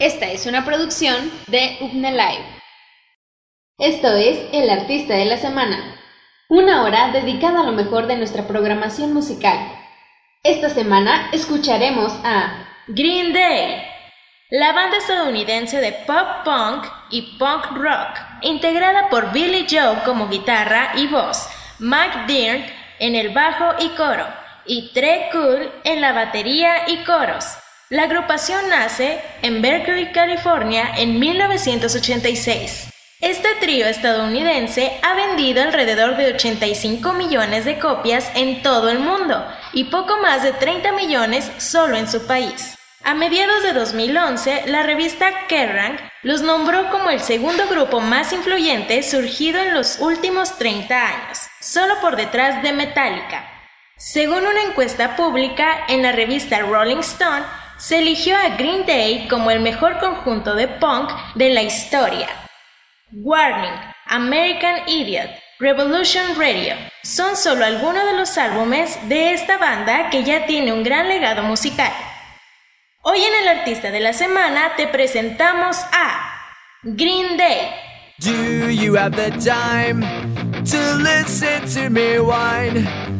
Esta es una producción de Upne Live. Esto es El Artista de la Semana, una hora dedicada a lo mejor de nuestra programación musical. Esta semana escucharemos a Green Day, la banda estadounidense de pop punk y punk rock, integrada por Billy Joe como guitarra y voz, Mike Dearn en el bajo y coro, y Trey Cool en la batería y coros. La agrupación nace en Berkeley, California, en 1986. Este trío estadounidense ha vendido alrededor de 85 millones de copias en todo el mundo y poco más de 30 millones solo en su país. A mediados de 2011, la revista Kerrang los nombró como el segundo grupo más influyente surgido en los últimos 30 años, solo por detrás de Metallica. Según una encuesta pública en la revista Rolling Stone, se eligió a Green Day como el mejor conjunto de punk de la historia. Warning, American Idiot, Revolution Radio son solo algunos de los álbumes de esta banda que ya tiene un gran legado musical. Hoy en el Artista de la Semana te presentamos a Green Day. Do you have the time to listen to me whine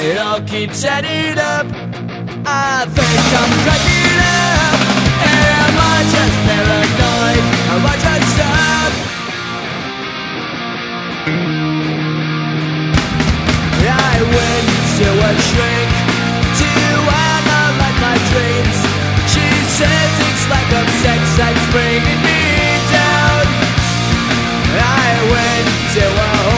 It all keeps adding up. I think I'm cracking up. Am I just paranoid? Am I just up? I went to a shrink to analyze my dreams. She says it's like a sex that's bringing me down. I went to a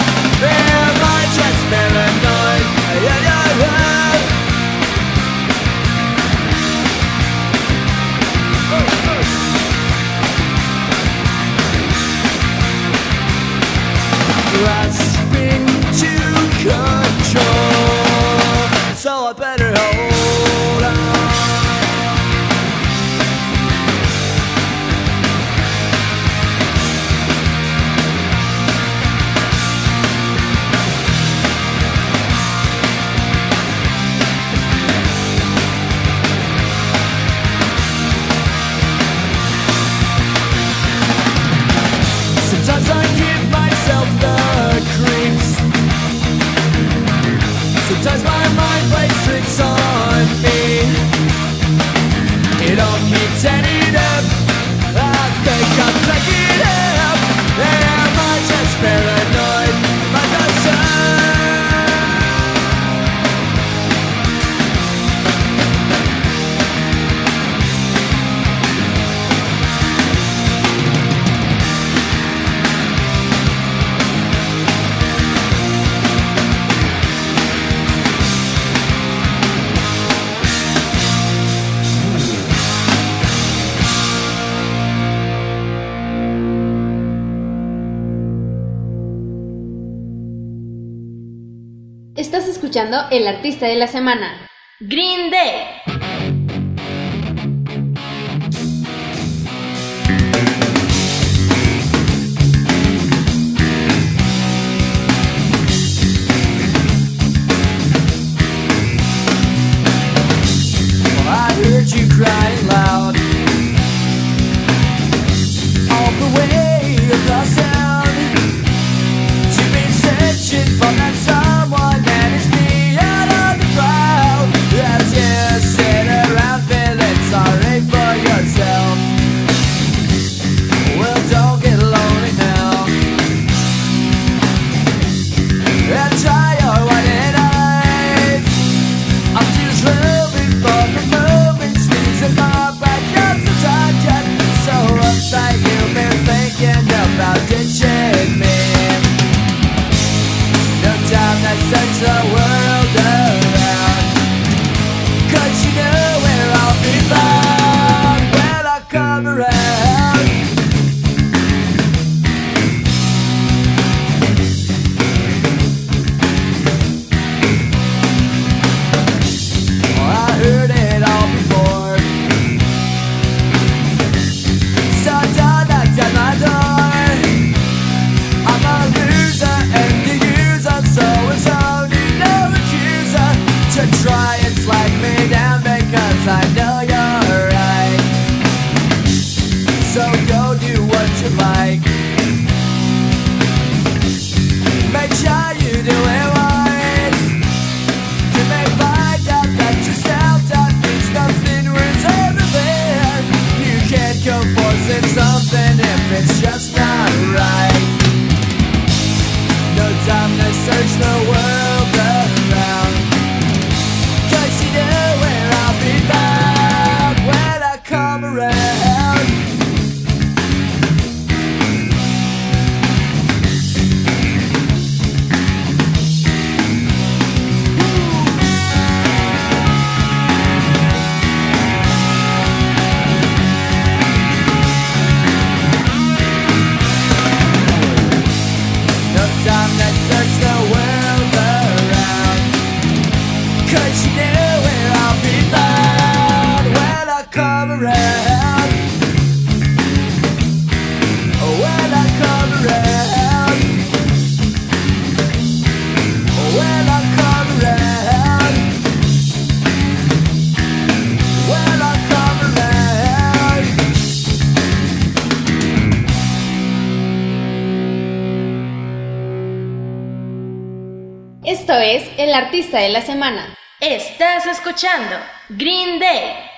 El Artista de la Semana. Green Day. El Artista de la Semana. Estás escuchando Green Day.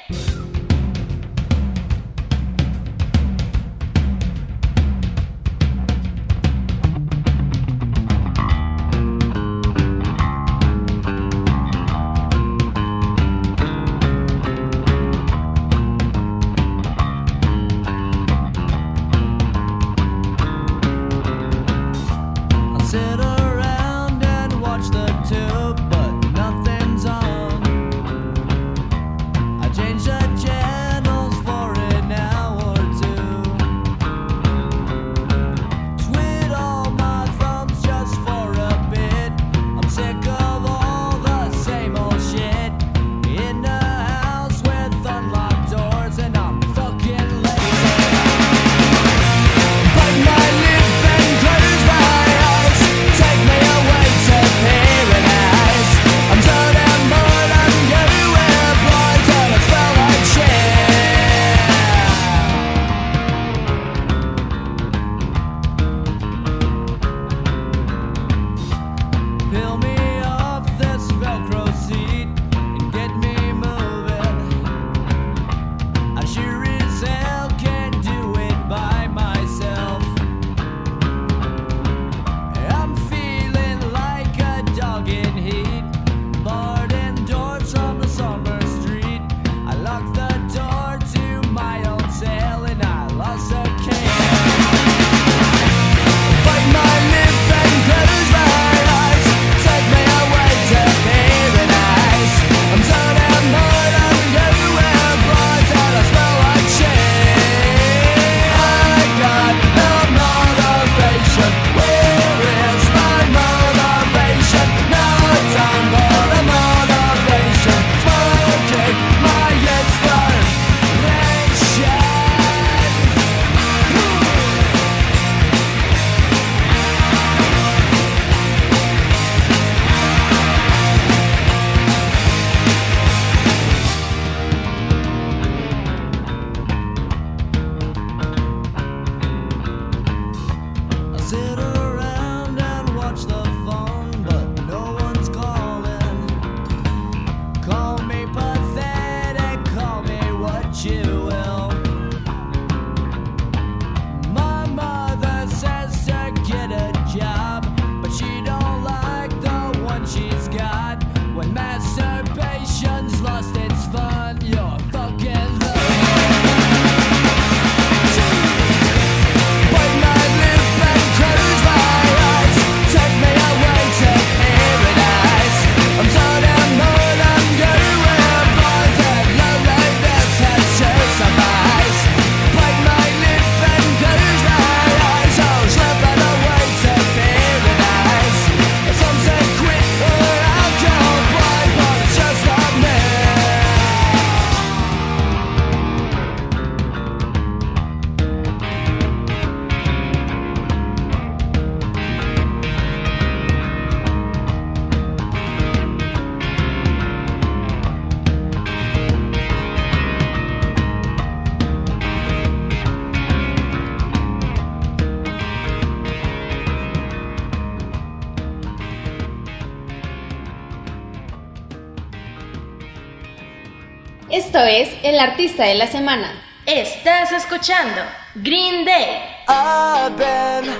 Esto es El Artista de la Semana. Estás escuchando Green Day. I've been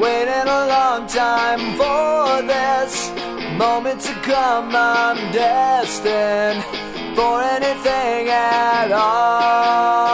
waiting a long time for this moment to come. I'm destined for anything at all.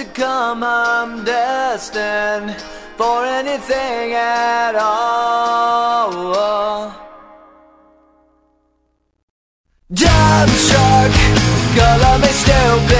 to come I'm destined for anything at all. Dumb shark, color me stupid.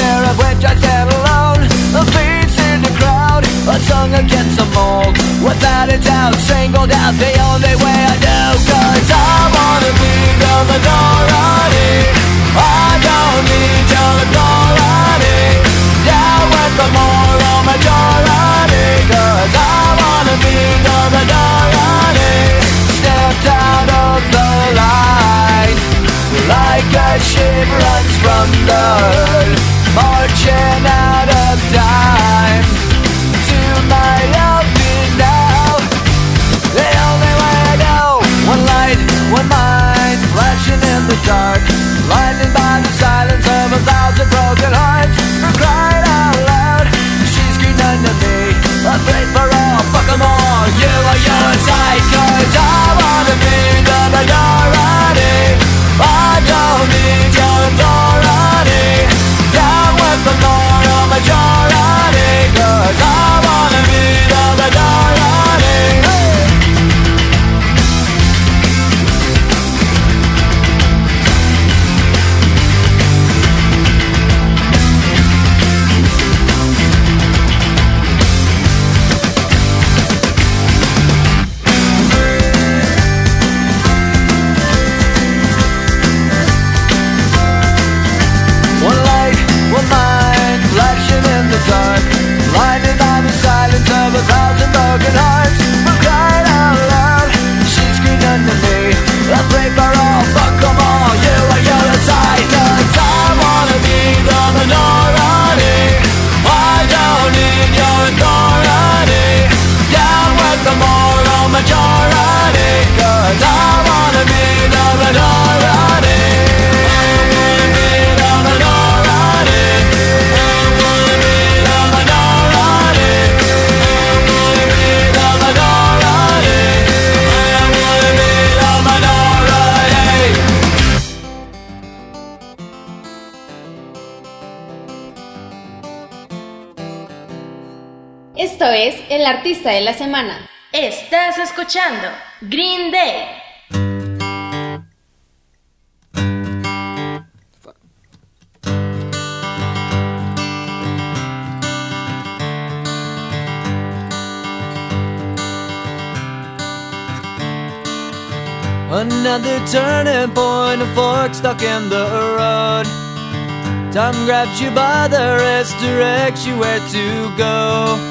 without a doubt Strangled out the only way I know Cause wanna be the beat I don't need your authority. Yeah, with the moral majority Cause wanna be the beat of Stepped out of the line Like a ship runs from the marching dark. Blinded by the silence of a thousand broken hearts For cried out loud. She screamed under me. Afraid for all, fuck them all. You are your psycho I wanna be the majority. I don't need your authority. Down with the for more majority. Cause I wanna be the majority. Artista de la semana. Estás escuchando Green Day. Another turning point, a fork stuck in the road. Time grabs you by the wrist, directs you where to go.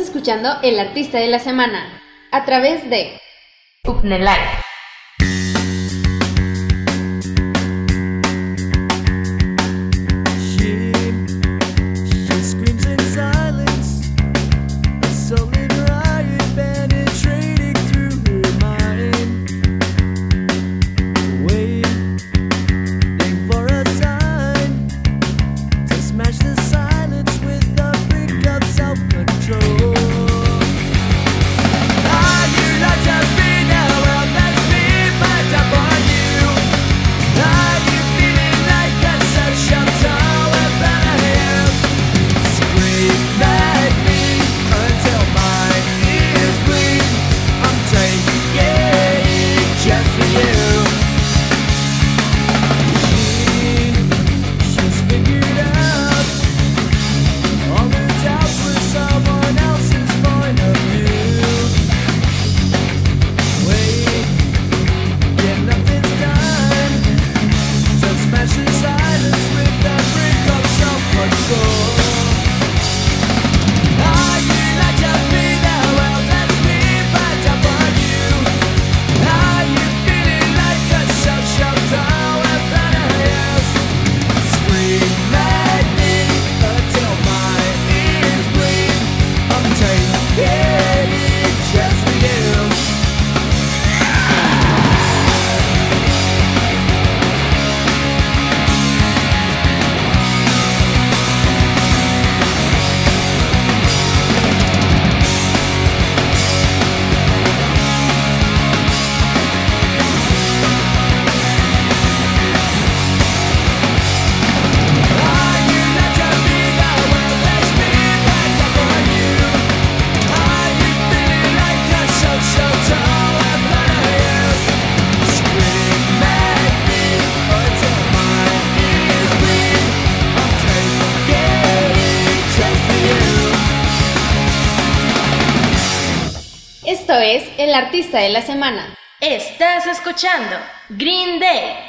Escuchando el artista de la semana a través de Upnelay. Artista de la semana. Estás escuchando Green Day.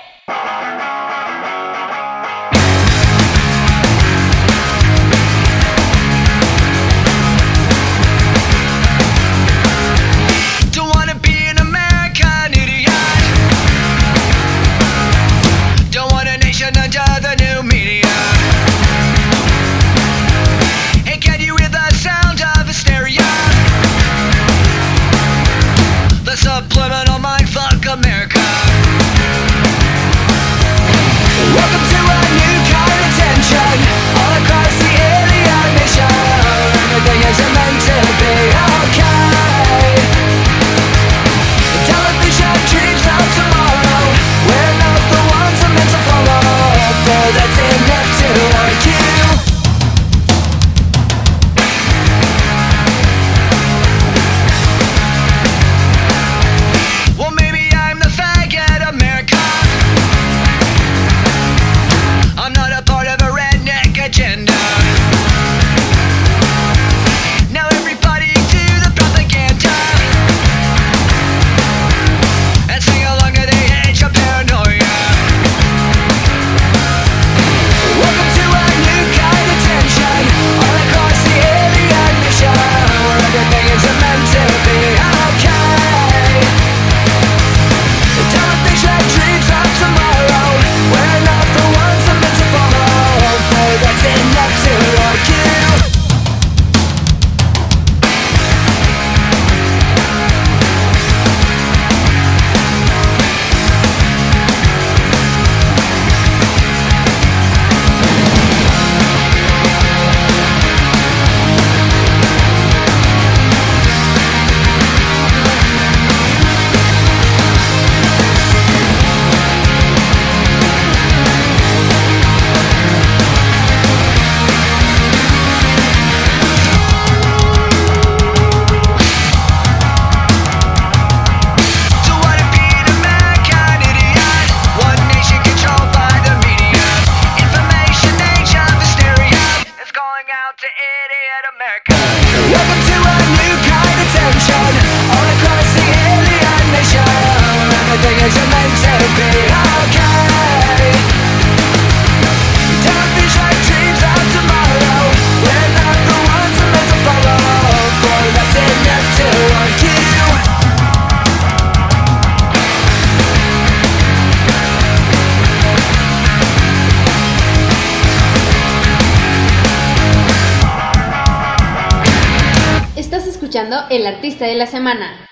La Semana.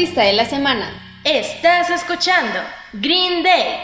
artista de la semana. Estás escuchando Green Day.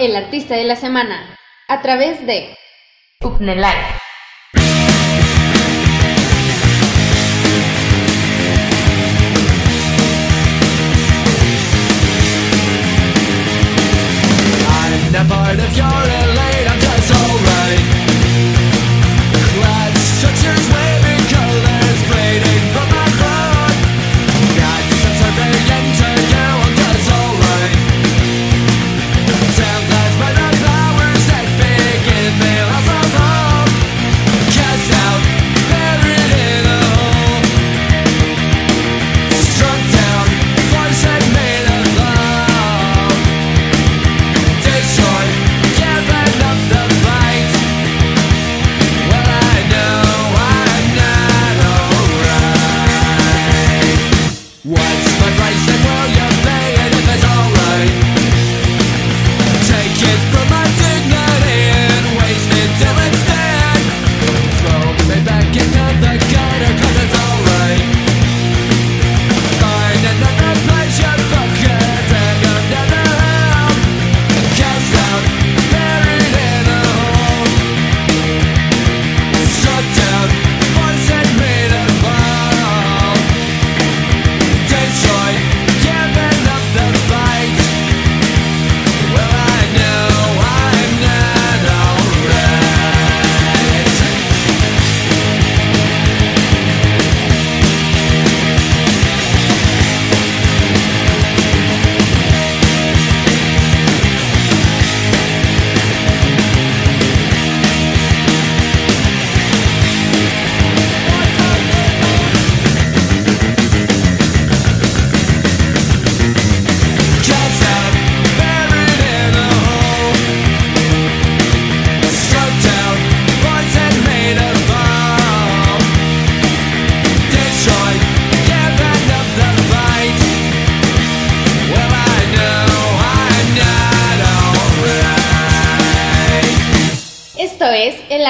el artista de la semana a través de Upnelife.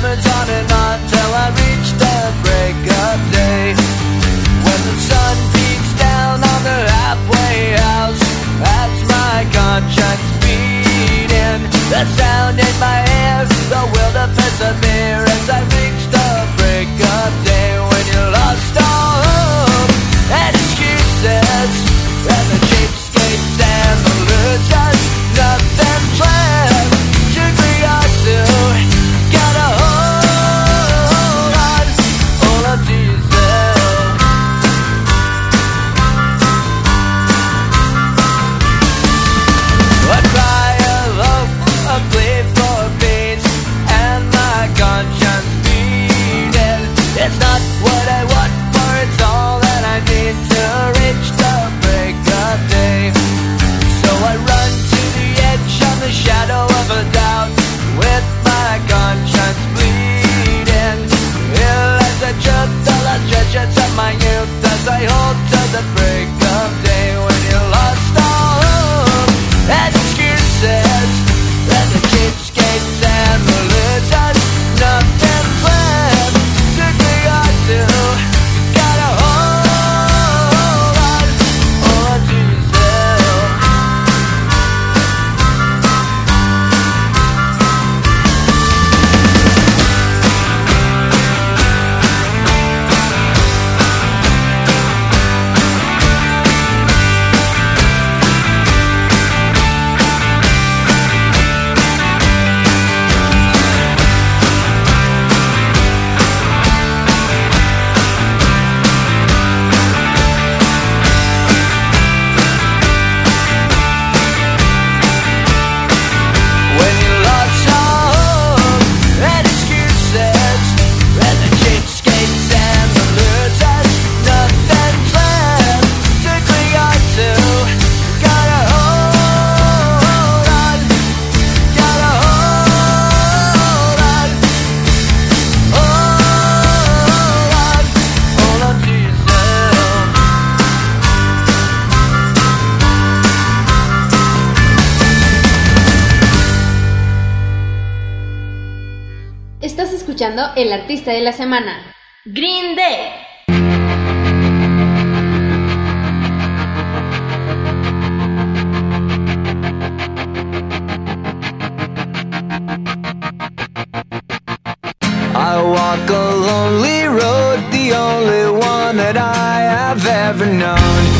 haven't done it until I reach the break of day. When the sun beats down on the halfway house, that's my conscience beating. The sound in my ears, the will to persevere as I reach the break of day. When you're lost all de la semana. Green Day. I walk a lonely road, the only one that I have ever known.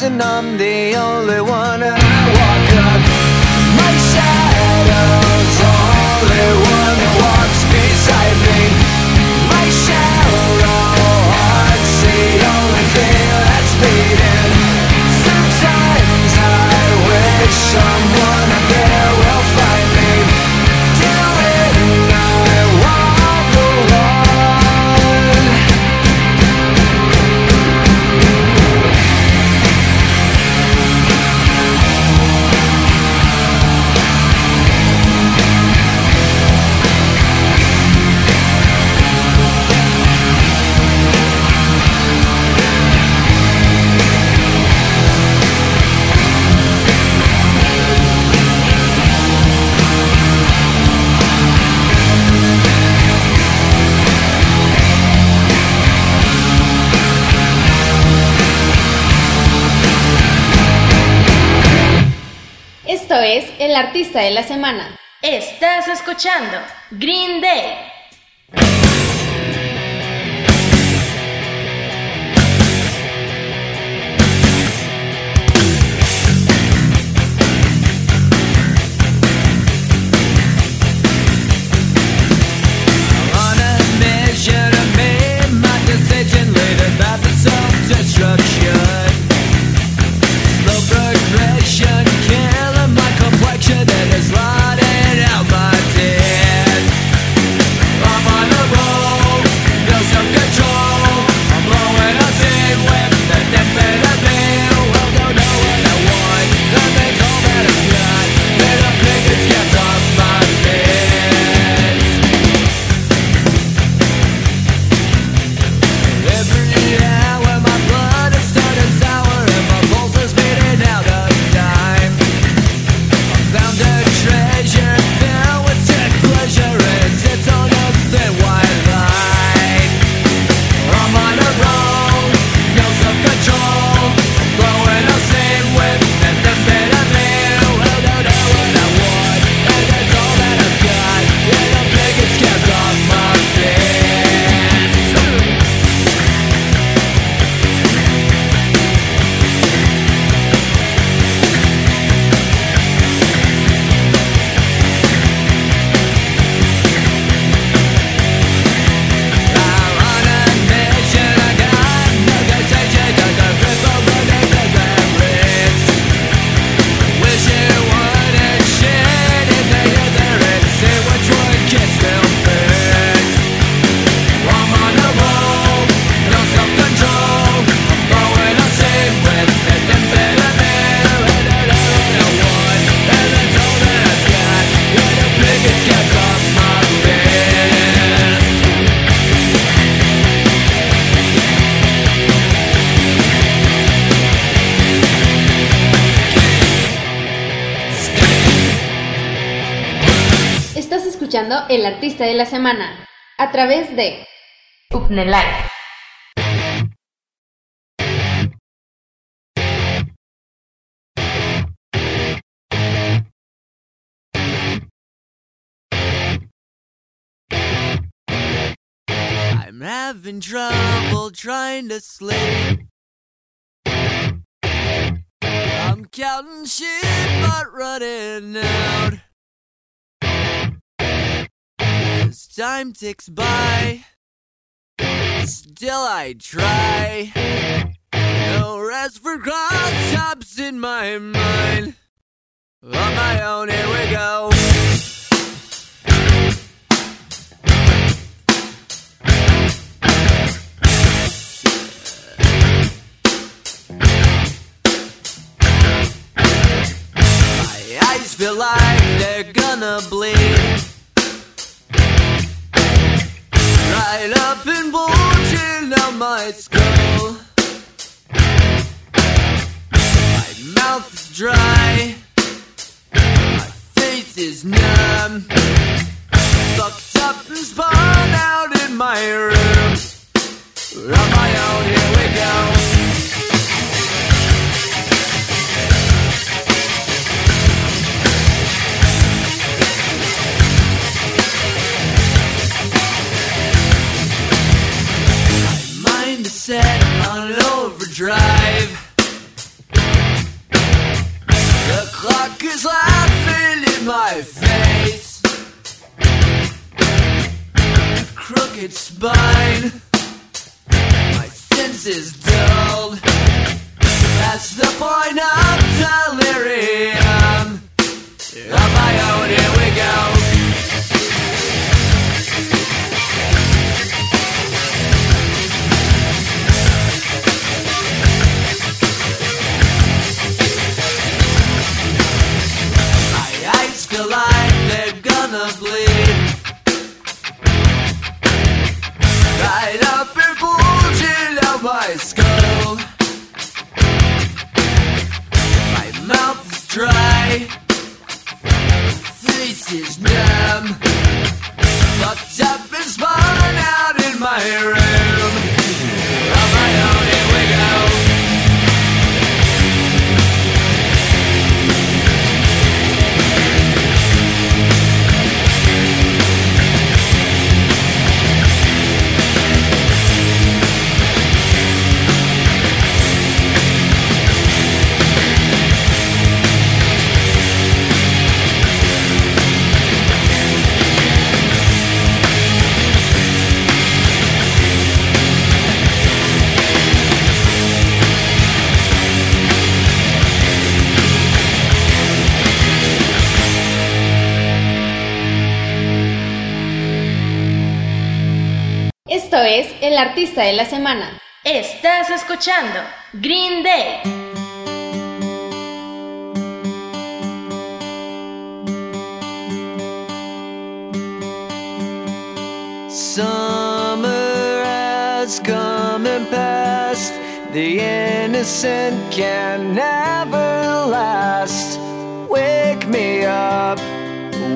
dancing on the artista de la semana. Estás escuchando Green Day. Artista de la Semana a través de Upnelay. I'm having trouble trying to sleep. I'm counting sheep but running out. As time ticks by, still I try. No rest for cross in my mind. On my own, here we go. My eyes feel like they're gonna bleed. Right up and bulging out my skull. My mouth is dry. My face is numb. Fucked up and spun out in my room. On my own, here we go. Set on overdrive. The clock is laughing in my face. Crooked spine, my senses dulled. That's the point of delirium. On my own, here we go. Feel like they're gonna bleed. Right up my skull. My mouth is dry. Face is numb. Fucked up and spun out in my room. Artista de la Semana. Estás escuchando Green Day. Summer has come and passed. The innocent can never last. Wake me up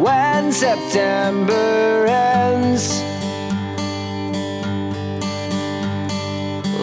when September ends.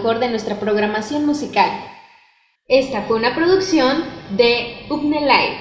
de nuestra programación musical. Esta fue una producción de Upne Live.